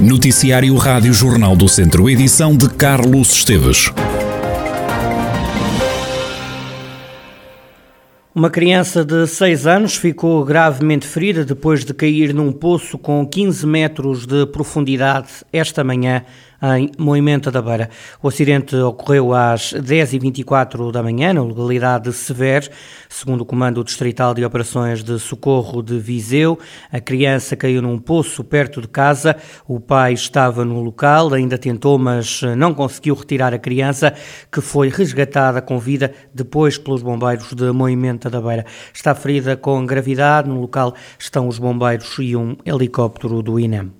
Noticiário Rádio Jornal do Centro, edição de Carlos Esteves. Uma criança de 6 anos ficou gravemente ferida depois de cair num poço com 15 metros de profundidade esta manhã em Moimenta da Beira. O acidente ocorreu às 10h24 da manhã, na localidade de Sever, segundo o Comando Distrital de Operações de Socorro de Viseu. A criança caiu num poço perto de casa. O pai estava no local, ainda tentou, mas não conseguiu retirar a criança, que foi resgatada com vida depois pelos bombeiros de Moimenta da Beira. Está ferida com gravidade. No local estão os bombeiros e um helicóptero do INEM.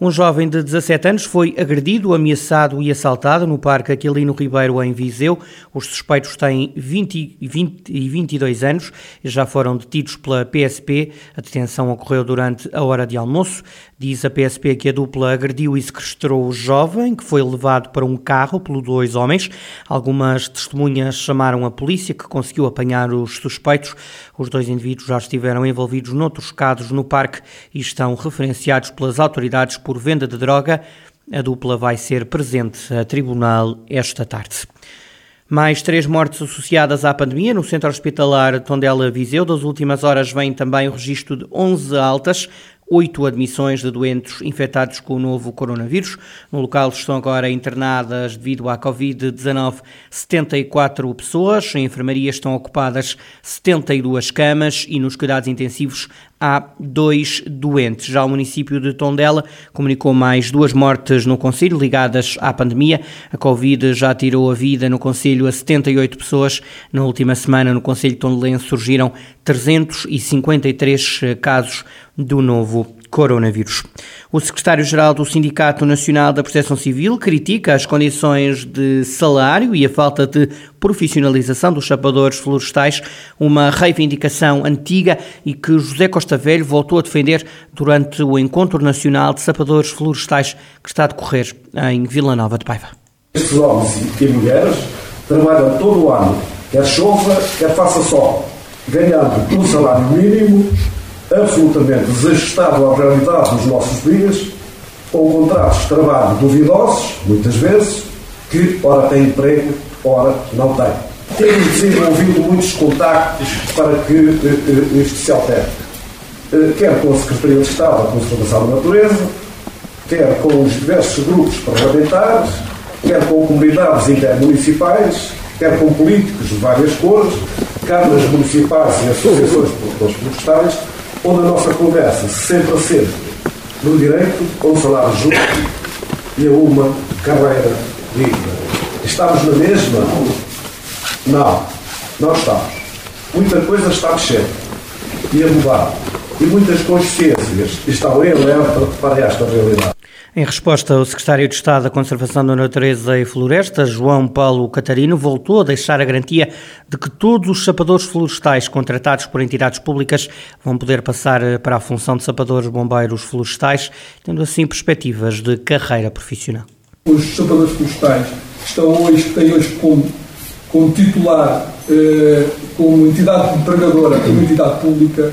Um jovem de 17 anos foi agredido, ameaçado e assaltado no Parque Aquilino Ribeiro, em Viseu. Os suspeitos têm 20, 20 e 22 anos e já foram detidos pela PSP. A detenção ocorreu durante a hora de almoço. Diz a PSP que a dupla agrediu e sequestrou o jovem, que foi levado para um carro pelos dois homens. Algumas testemunhas chamaram a polícia, que conseguiu apanhar os suspeitos. Os dois indivíduos já estiveram envolvidos noutros casos no parque e estão referenciados pelas autoridades por venda de droga. A dupla vai ser presente a tribunal esta tarde. Mais três mortes associadas à pandemia no centro hospitalar Tondela Viseu. Das últimas horas vem também o registro de 11 altas, oito admissões de doentes infectados com o novo coronavírus. No local estão agora internadas devido à Covid-19 74 pessoas. Em enfermaria estão ocupadas 72 camas e nos cuidados intensivos há dois doentes. Já o município de Tondela comunicou mais duas mortes no Conselho ligadas à pandemia. A Covid já tirou a vida no Conselho a 78 pessoas. Na última semana, no Conselho Tondelense surgiram 353 casos do novo coronavírus. O secretário-geral do Sindicato Nacional da Proteção Civil critica as condições de salário e a falta de profissionalização dos chapadores florestais, uma reivindicação antiga e que José Costa Velho voltou a defender durante o Encontro Nacional de Sapadores Florestais que está a decorrer em Vila Nova de Paiva. Estes homens e mulheres trabalham todo o ano, quer chova, quer faça sol, ganhando um salário mínimo absolutamente desajustado à realidade dos nossos dias, com contratos de trabalho duvidosos, muitas vezes, que ora têm emprego, ora não têm. Temos desenvolvido muitos contactos para que isto se altere. Quer com a Secretaria de Estado da Conservação da Natureza, quer com os diversos grupos parlamentares, quer com comunidades intermunicipais, quer com políticos de várias cores, câmaras municipais e associações de produtores florestais, onde a nossa conversa sempre assente no direito a um salário justo e a uma carreira digna. Estamos na mesma? Não, não estamos. Muita coisa está mexer e a mudar. E muitas consciências estão em alerta para esta realidade. Em resposta, o secretário de Estado da Conservação da Natureza e Floresta, João Paulo Catarino, voltou a deixar a garantia de que todos os sapadores florestais contratados por entidades públicas vão poder passar para a função de sapadores bombeiros florestais, tendo assim perspectivas de carreira profissional. Os sapadores florestais estão hoje, têm hoje como, como titular, eh, como entidade empregadora, como entidade pública,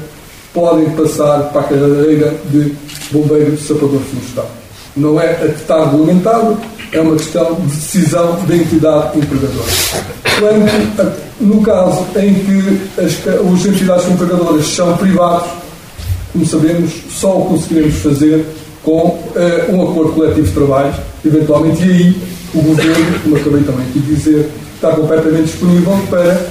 podem passar para a carreira de bombeiro sapador florestal não é a que está regulamentado, é uma questão de decisão da entidade empregadora. Quanto, no caso em que as, as entidades empregadoras são privados, como sabemos, só o conseguiremos fazer com uh, um acordo coletivo de trabalho, eventualmente, e aí o Governo, como acabei também de dizer, está completamente disponível para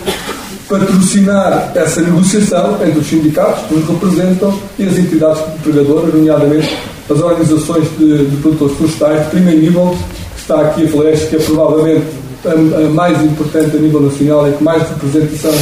patrocinar essa negociação entre os sindicatos que nos representam e as entidades empregadoras, nomeadamente as organizações de, de produtores florestais de primeiro nível, que está aqui a Floresta, que é provavelmente a, a, mais importante a nível nacional e que mais representação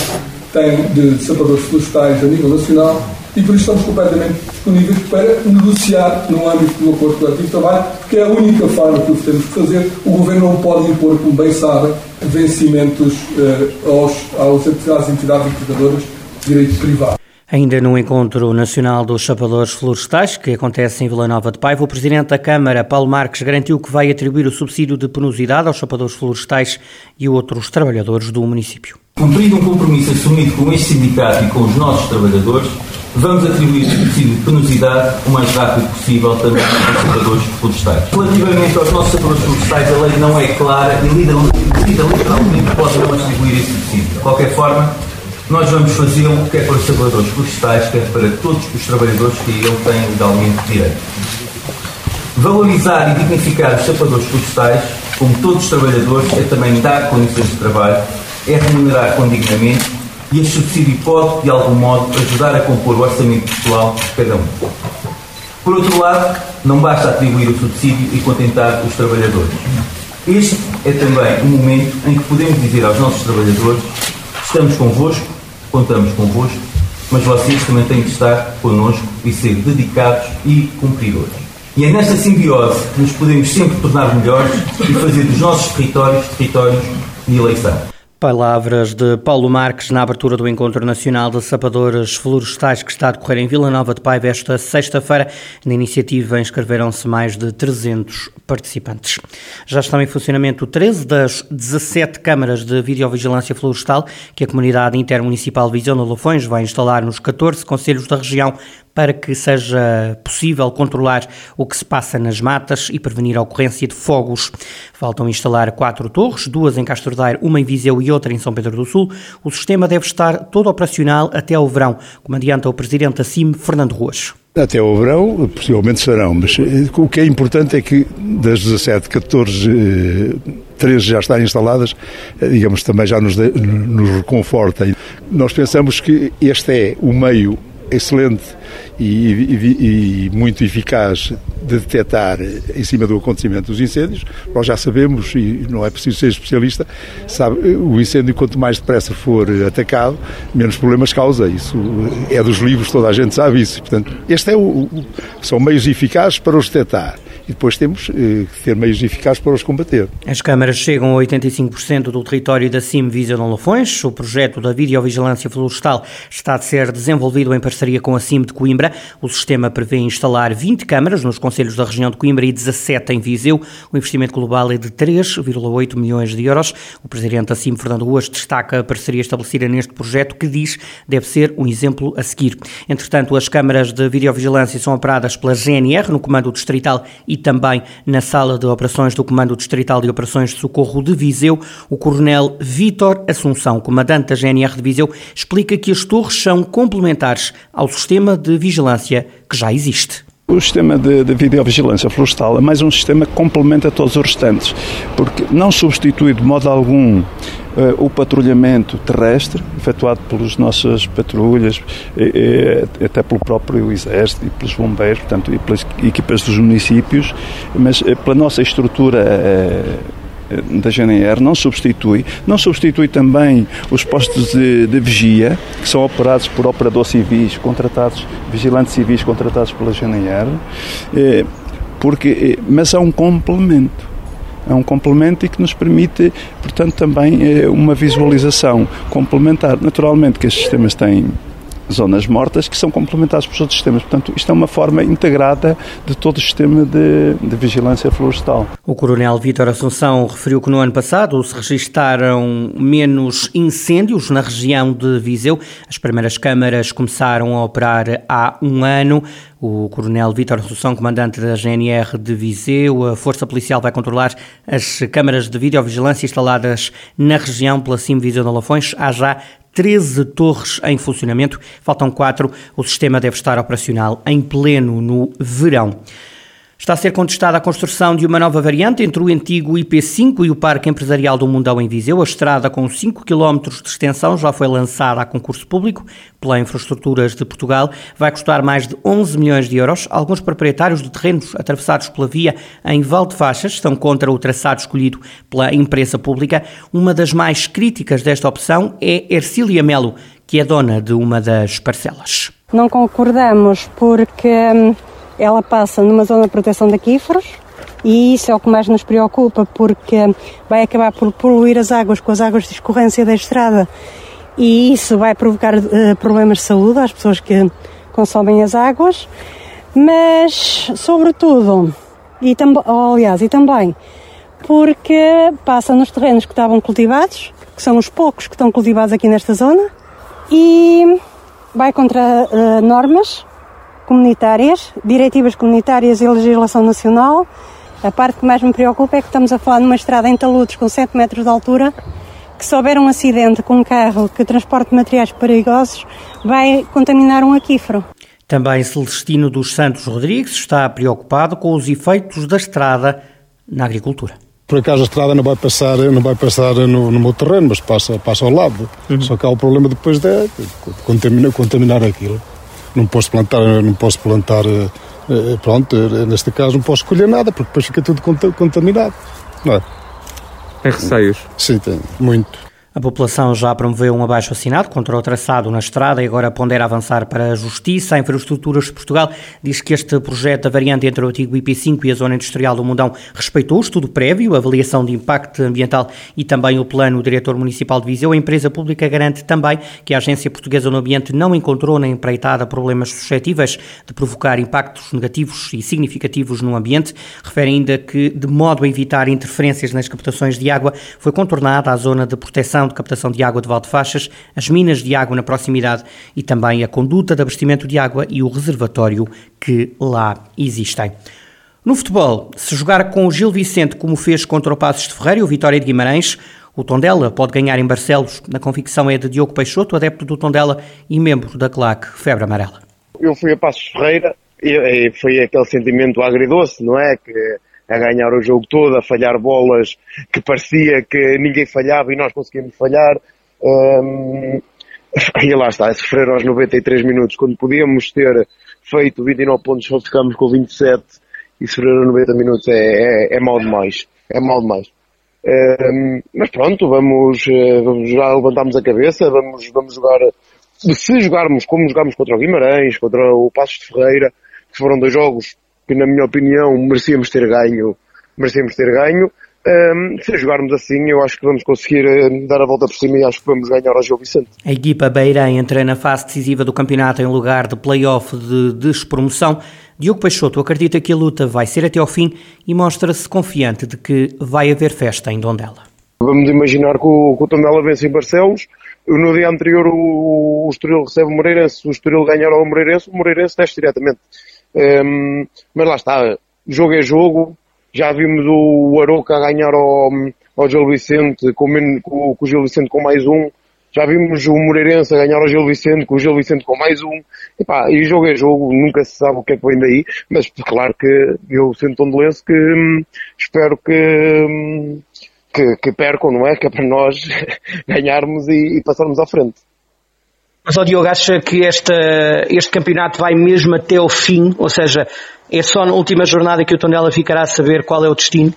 tem de, de sapadores florestais a nível nacional, e por isso estamos completamente disponíveis para negociar no âmbito do acordo coletivo de trabalho, que é a única forma que temos que fazer. O Governo não pode impor, como bem sabem, vencimentos eh, aos, aos, às entidades empregadoras de direito privado. Ainda no Encontro Nacional dos Chapadores Florestais, que acontece em Vila Nova de Paiva, o Presidente da Câmara, Paulo Marques, garantiu que vai atribuir o subsídio de penosidade aos chapadores florestais e outros trabalhadores do município. Cumprido um compromisso assumido com este sindicato e com os nossos trabalhadores, vamos atribuir o subsídio de penosidade o mais rápido possível também aos sapadores florestais. Relativamente aos nossos sapadores florestais, a lei não é clara e literalmente pode não atribuir esse subsídio. De qualquer forma, nós vamos fazê-lo quer para os trabalhadores florestais, quer para todos os trabalhadores que ele tem legalmente direito. Valorizar e dignificar os sapadores florestais, como todos os trabalhadores, é também dar condições de trabalho, é remunerar condignamente e este subsídio pode, de algum modo, ajudar a compor o orçamento pessoal de cada um. Por outro lado, não basta atribuir o subsídio e contentar os trabalhadores. Este é também um momento em que podemos dizer aos nossos trabalhadores: estamos convosco, contamos convosco, mas vocês também têm que estar connosco e ser dedicados e cumpridores. E é nesta simbiose que nos podemos sempre tornar melhores e fazer dos nossos territórios territórios de eleição. Palavras de Paulo Marques na abertura do Encontro Nacional de Sapadores Florestais que está a decorrer em Vila Nova de Paiva esta sexta-feira. Na iniciativa inscreveram-se mais de 300 participantes. Já estão em funcionamento 13 das 17 câmaras de videovigilância florestal que a comunidade intermunicipal Visão de Lofões vai instalar nos 14 conselhos da região para que seja possível controlar o que se passa nas matas e prevenir a ocorrência de fogos. Faltam instalar quatro torres, duas em Castordeiro, uma em Viseu e outra em São Pedro do Sul. O sistema deve estar todo operacional até ao verão, como adianta o presidente da CIM, Fernando Ruas. Até ao verão, possivelmente serão, mas eh, o que é importante é que das 17, 14, 13 já estão instaladas, eh, digamos, também já nos, nos reconforta. Nós pensamos que este é o meio excelente e, e, e, muito eficaz de detectar em cima do acontecimento dos incêndios. Nós já sabemos, e não é preciso ser especialista, sabe, o incêndio quanto mais depressa for atacado, menos problemas causa. Isso é dos livros, toda a gente sabe isso. Portanto, este é o, o são meios eficazes para os detectar e depois temos eh, que ter meios eficazes para os combater. As câmaras chegam a 85% do território da CIM Visa de Lafões. O projeto da videovigilância florestal está a ser desenvolvido em parceria com a CIM de Coimbra. O sistema prevê instalar 20 câmaras nos conselhos da região de Coimbra e 17 em Viseu. O investimento global é de 3,8 milhões de euros. O presidente da CIM, Fernando Ruas, destaca a parceria estabelecida neste projeto que diz deve ser um exemplo a seguir. Entretanto, as câmaras de videovigilância são operadas pela GNR no comando distrital e também na sala de operações do Comando Distrital de Operações de Socorro de Viseu, o coronel Vítor Assunção, comandante da GNR de Viseu, explica que as torres são complementares ao sistema de vigilância que já existe. O sistema de, de, videovigilância florestal é mais um sistema que complementa todos os restantes, porque não substitui de modo algum uh, o patrulhamento terrestre, efetuado pelas nossas patrulhas, até pelo próprio Exército e pelos bombeiros, portanto, e pelas equipas dos municípios, mas uh, pela nossa estrutura uh, da GNR não substitui, não substitui também os postos de, de, vigia, que são operados por operadores civis, contratados, vigilantes civis contratados pela GNR, eh, porque, eh, mas é um complemento. É um complemento e que nos permite, portanto, também eh, uma visualização complementar. Naturalmente que estes sistemas têm zonas mortas que são complementadas por outros sistemas. Portanto, isto é uma forma integrada de todo o sistema de, de vigilância florestal. O Coronel Vítor Assunção referiu que no ano passado se registaram menos incêndios na região de Viseu. As primeiras câmaras começaram a operar há um ano. O Coronel Vítor Assunção, comandante da GNR de Viseu, a Força Policial vai controlar as câmaras de videovigilância instaladas na região pela CIM Viseu de Lafões. Há já 13 torres em funcionamento, faltam 4. O sistema deve estar operacional em pleno no verão. Está a ser contestada a construção de uma nova variante entre o antigo IP5 e o Parque Empresarial do Mundão em Viseu. A estrada com 5 km de extensão já foi lançada a concurso público pela Infraestruturas de Portugal. Vai custar mais de 11 milhões de euros. Alguns proprietários de terrenos atravessados pela via em Valdefaixas estão contra o traçado escolhido pela empresa pública. Uma das mais críticas desta opção é Ercília Melo, que é dona de uma das parcelas. Não concordamos porque hum, ela passa numa zona de proteção de aquíferos e isso é o que mais nos preocupa porque vai acabar por poluir as águas com as águas de escorrência da estrada. E isso vai provocar uh, problemas de saúde às pessoas que consomem as águas, mas sobretudo, e oh, aliás, e também porque passa nos terrenos que estavam cultivados, que são os poucos que estão cultivados aqui nesta zona, e vai contra uh, normas comunitárias, diretivas comunitárias e legislação nacional. A parte que mais me preocupa é que estamos a falar numa estrada em taludes com 7 metros de altura, que se houver um acidente com um carro que transporte materiais perigosos, vai contaminar um aquífero. Também Celestino dos Santos Rodrigues está preocupado com os efeitos da estrada na agricultura. Por acaso a estrada não vai passar, não vai passar no, no meu terreno, mas passa, passa ao lado. Uhum. Só que há o problema depois de contaminar, contaminar aquilo. Não posso plantar, não posso plantar, eh, eh, pronto, eh, neste caso não posso escolher nada, porque depois fica tudo contaminado. Não é? Tem receios? Sim, tem, muito. A população já promoveu um abaixo assinado contra o traçado na estrada e agora pondera avançar para a Justiça. A Infraestruturas de Portugal diz que este projeto da variante entre o antigo IP5 e a zona industrial do Mundão respeitou o estudo prévio, a avaliação de impacto ambiental e também o plano. O diretor municipal de Viseu, a empresa pública garante também que a Agência Portuguesa do Ambiente não encontrou na empreitada problemas suscetíveis de provocar impactos negativos e significativos no ambiente. Refere ainda que, de modo a evitar interferências nas captações de água, foi contornada a zona de proteção de captação de água de Valdefachas, as minas de água na proximidade e também a conduta de abastecimento de água e o reservatório que lá existem. No futebol, se jogar com o Gil Vicente como fez contra o Passos de Ferreira e o Vitória de Guimarães, o Tondela pode ganhar em Barcelos. Na convicção é de Diogo Peixoto, adepto do Tondela e membro da claque Febre Amarela. Eu fui a Passos Ferreira e foi aquele sentimento agridoce, não é? Que a ganhar o jogo todo, a falhar bolas que parecia que ninguém falhava e nós conseguimos falhar. Um, e lá está, sofrer aos 93 minutos, quando podíamos ter feito 29 pontos, só ficamos com 27 e sofrer aos 90 minutos é, é, é mal demais. É mal demais. Um, mas pronto, vamos, eh, vamos, já levantamos a cabeça, vamos, vamos jogar, se jogarmos como jogámos contra o Guimarães, contra o Passos de Ferreira, que foram dois jogos que na minha opinião merecíamos ter ganho, merecíamos ter ganho. Um, se jogarmos assim, eu acho que vamos conseguir uh, dar a volta por cima e acho que vamos ganhar ao Gil Vicente. A equipa Beirã entra na fase decisiva do campeonato em lugar de play-off de despromoção. Diogo Peixoto acredita que a luta vai ser até ao fim e mostra-se confiante de que vai haver festa em Dondela. Vamos imaginar que o, que o Tondela vence em Barcelos, no dia anterior o, o Estoril recebe o Moreirense, o Estoril ganhar ao Moreirense, o Moreirense desce diretamente. Um, mas lá está, jogo é jogo. Já vimos o Aroca ganhar ao, ao Gil Vicente, com, com, com o Gil Vicente com mais um. Já vimos o Moreirense a ganhar ao Gil Vicente, com o Gil Vicente com mais um. E pá, e jogo é jogo, nunca se sabe o que é que vem daí, mas claro que eu sinto um dolense que hum, espero que, hum, que, que percam, não é? Que é para nós ganharmos e, e passarmos à frente. Mas, ó Diogo, acha que este campeonato vai mesmo até o fim? Ou seja, é só na última jornada que o Tondela ficará a saber qual é o destino?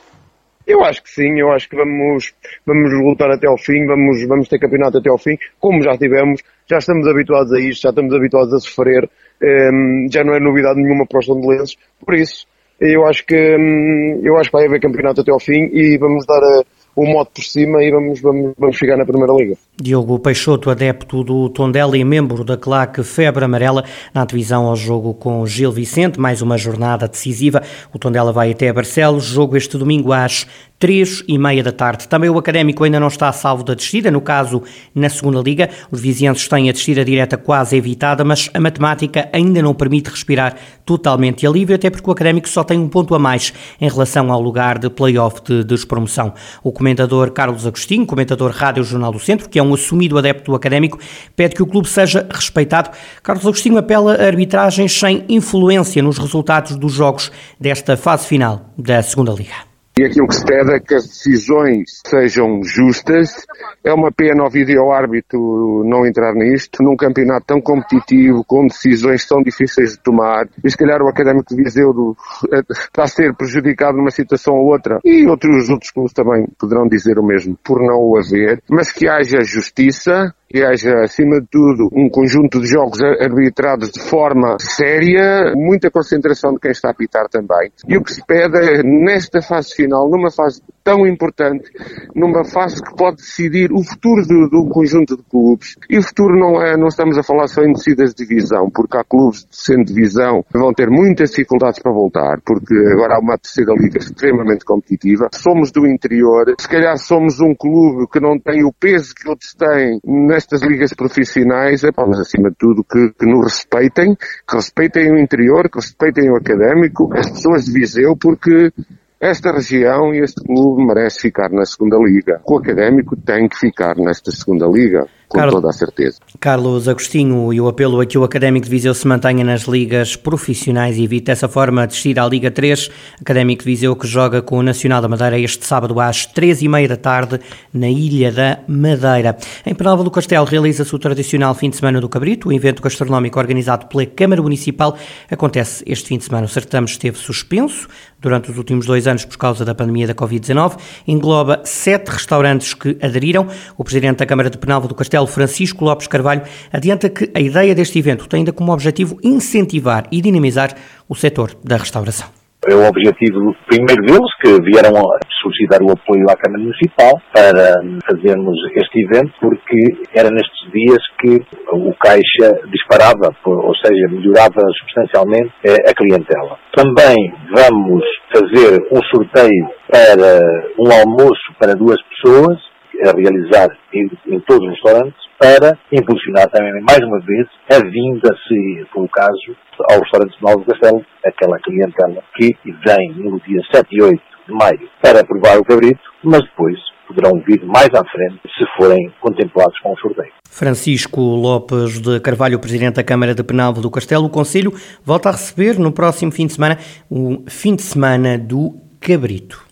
Eu acho que sim, eu acho que vamos, vamos lutar até ao fim, vamos, vamos ter campeonato até ao fim, como já tivemos, já estamos habituados a isto, já estamos habituados a sofrer, ehm, já não é novidade nenhuma para os tondelenses, por isso, eu acho que, um, eu acho que vai haver campeonato até ao fim e vamos dar a, o mote por cima e vamos, vamos, vamos chegar na Primeira Liga. Diogo Peixoto, adepto do Tondela e membro da claque Febre Amarela, na divisão ao jogo com Gil Vicente, mais uma jornada decisiva. O Tondela vai até Barcelos, jogo este domingo às três e meia da tarde. Também o Académico ainda não está salvo da descida, no caso, na segunda Liga. Os vizinhos têm a descida direta quase evitada, mas a matemática ainda não permite respirar totalmente alívio, até porque o Académico só tem um ponto a mais em relação ao lugar de play-off de despromoção. O comentador Carlos Agostinho, comentador Rádio Jornal do Centro, que é um assumido adepto do Académico, pede que o clube seja respeitado. Carlos Agostinho apela a arbitragens sem influência nos resultados dos jogos desta fase final da segunda Liga. E aquilo que se pede é que as decisões sejam justas. É uma pena ao vídeo-árbitro não entrar nisto, num campeonato tão competitivo, com decisões tão difíceis de tomar. E se calhar o Académico de Viseu eh, está a ser prejudicado numa situação ou outra. E outros, outros clubes também poderão dizer o mesmo, por não o haver. Mas que haja justiça, que haja, acima de tudo, um conjunto de jogos arbitrados de forma séria, muita concentração de quem está a apitar também. E o que se pede é, nesta fase final, numa fase tão importante numa fase que pode decidir o futuro do, do, conjunto de clubes. E o futuro não é, não estamos a falar só em descidas de divisão, porque há clubes de centro divisão que vão ter muitas dificuldades para voltar, porque agora há uma terceira liga extremamente competitiva. Somos do interior, se calhar somos um clube que não tem o peso que outros têm nestas ligas profissionais, é, mas acima de tudo que, que nos respeitem, que respeitem o interior, que respeitem o académico, as pessoas de Viseu, porque esta região e este clube merece ficar na segunda liga. O académico tem que ficar nesta segunda liga com Carlos, toda a certeza. Carlos Agostinho, e o apelo a que o Académico de Viseu se mantenha nas ligas profissionais e evite dessa forma descer à Liga 3. Académico de Viseu que joga com o Nacional da Madeira este sábado às três e meia da tarde na Ilha da Madeira. Em Penalva do Castelo realiza-se o tradicional fim de semana do Cabrito. O evento gastronómico organizado pela Câmara Municipal acontece este fim de semana. O certame esteve suspenso durante os últimos dois anos por causa da pandemia da Covid-19. Engloba sete restaurantes que aderiram. O presidente da Câmara de Penalva do Castelo Francisco Lopes Carvalho, adianta que a ideia deste evento tem ainda como objetivo incentivar e dinamizar o setor da restauração. É o objetivo primeiro deles, que vieram a solicitar o apoio à Câmara Municipal para fazermos este evento, porque era nestes dias que o caixa disparava, ou seja, melhorava substancialmente eh, a clientela. Também vamos fazer um sorteio para um almoço para duas pessoas, a realizar em, em, todos os restaurantes para impulsionar também, mais uma vez, a vinda, se for o caso, ao restaurante de Novo Castelo, aquela clientela que vem no dia 7 e 8 de maio para provar o cabrito, mas depois poderão vir mais à frente se forem contemplados com o sorteio. Francisco Lopes de Carvalho, Presidente da Câmara de Penalvo do Castelo, o Conselho volta a receber no próximo fim de semana o fim de semana do Cabrito.